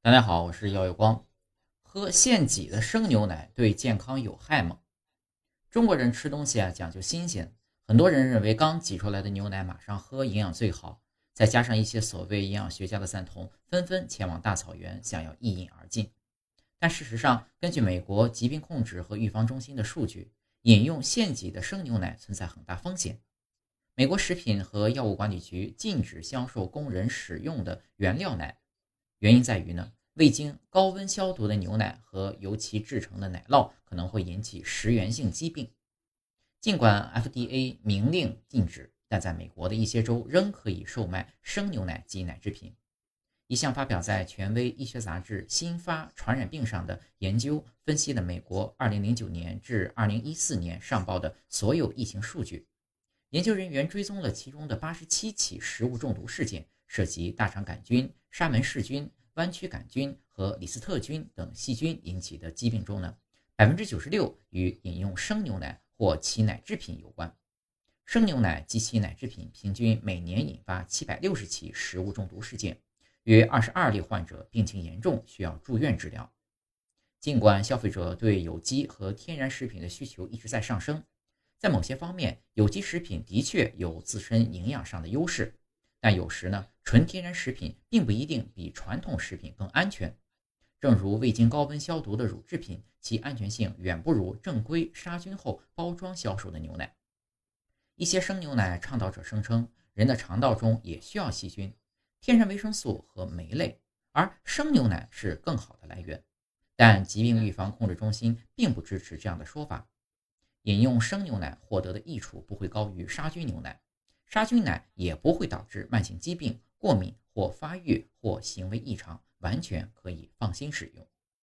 大家好，我是耀有光。喝现挤的生牛奶对健康有害吗？中国人吃东西啊讲究新鲜，很多人认为刚挤出来的牛奶马上喝营养最好。再加上一些所谓营养学家的赞同，纷纷前往大草原想要一饮而尽。但事实上，根据美国疾病控制和预防中心的数据，饮用现挤的生牛奶存在很大风险。美国食品和药物管理局禁止销售供人使用的原料奶，原因在于呢，未经高温消毒的牛奶和由其制成的奶酪可能会引起食源性疾病。尽管 FDA 明令禁止，但在美国的一些州仍可以售卖生牛奶及奶制品。一项发表在权威医学杂志《新发传染病》上的研究分析了美国2009年至2014年上报的所有疫情数据。研究人员追踪了其中的八十七起食物中毒事件，涉及大肠杆菌、沙门氏菌、弯曲杆菌和李斯特菌等细菌引起的疾病中呢，百分之九十六与饮用生牛奶或其奶制品有关。生牛奶及其奶制品平均每年引发七百六十起食物中毒事件，约二十二例患者病情严重，需要住院治疗。尽管消费者对有机和天然食品的需求一直在上升。在某些方面，有机食品的确有自身营养上的优势，但有时呢，纯天然食品并不一定比传统食品更安全。正如未经高温消毒的乳制品，其安全性远不如正规杀菌后包装销售的牛奶。一些生牛奶倡导者声称，人的肠道中也需要细菌、天然维生素和酶类，而生牛奶是更好的来源。但疾病预防控制中心并不支持这样的说法。饮用生牛奶获得的益处不会高于杀菌牛奶，杀菌奶也不会导致慢性疾病、过敏或发育或行为异常，完全可以放心使用。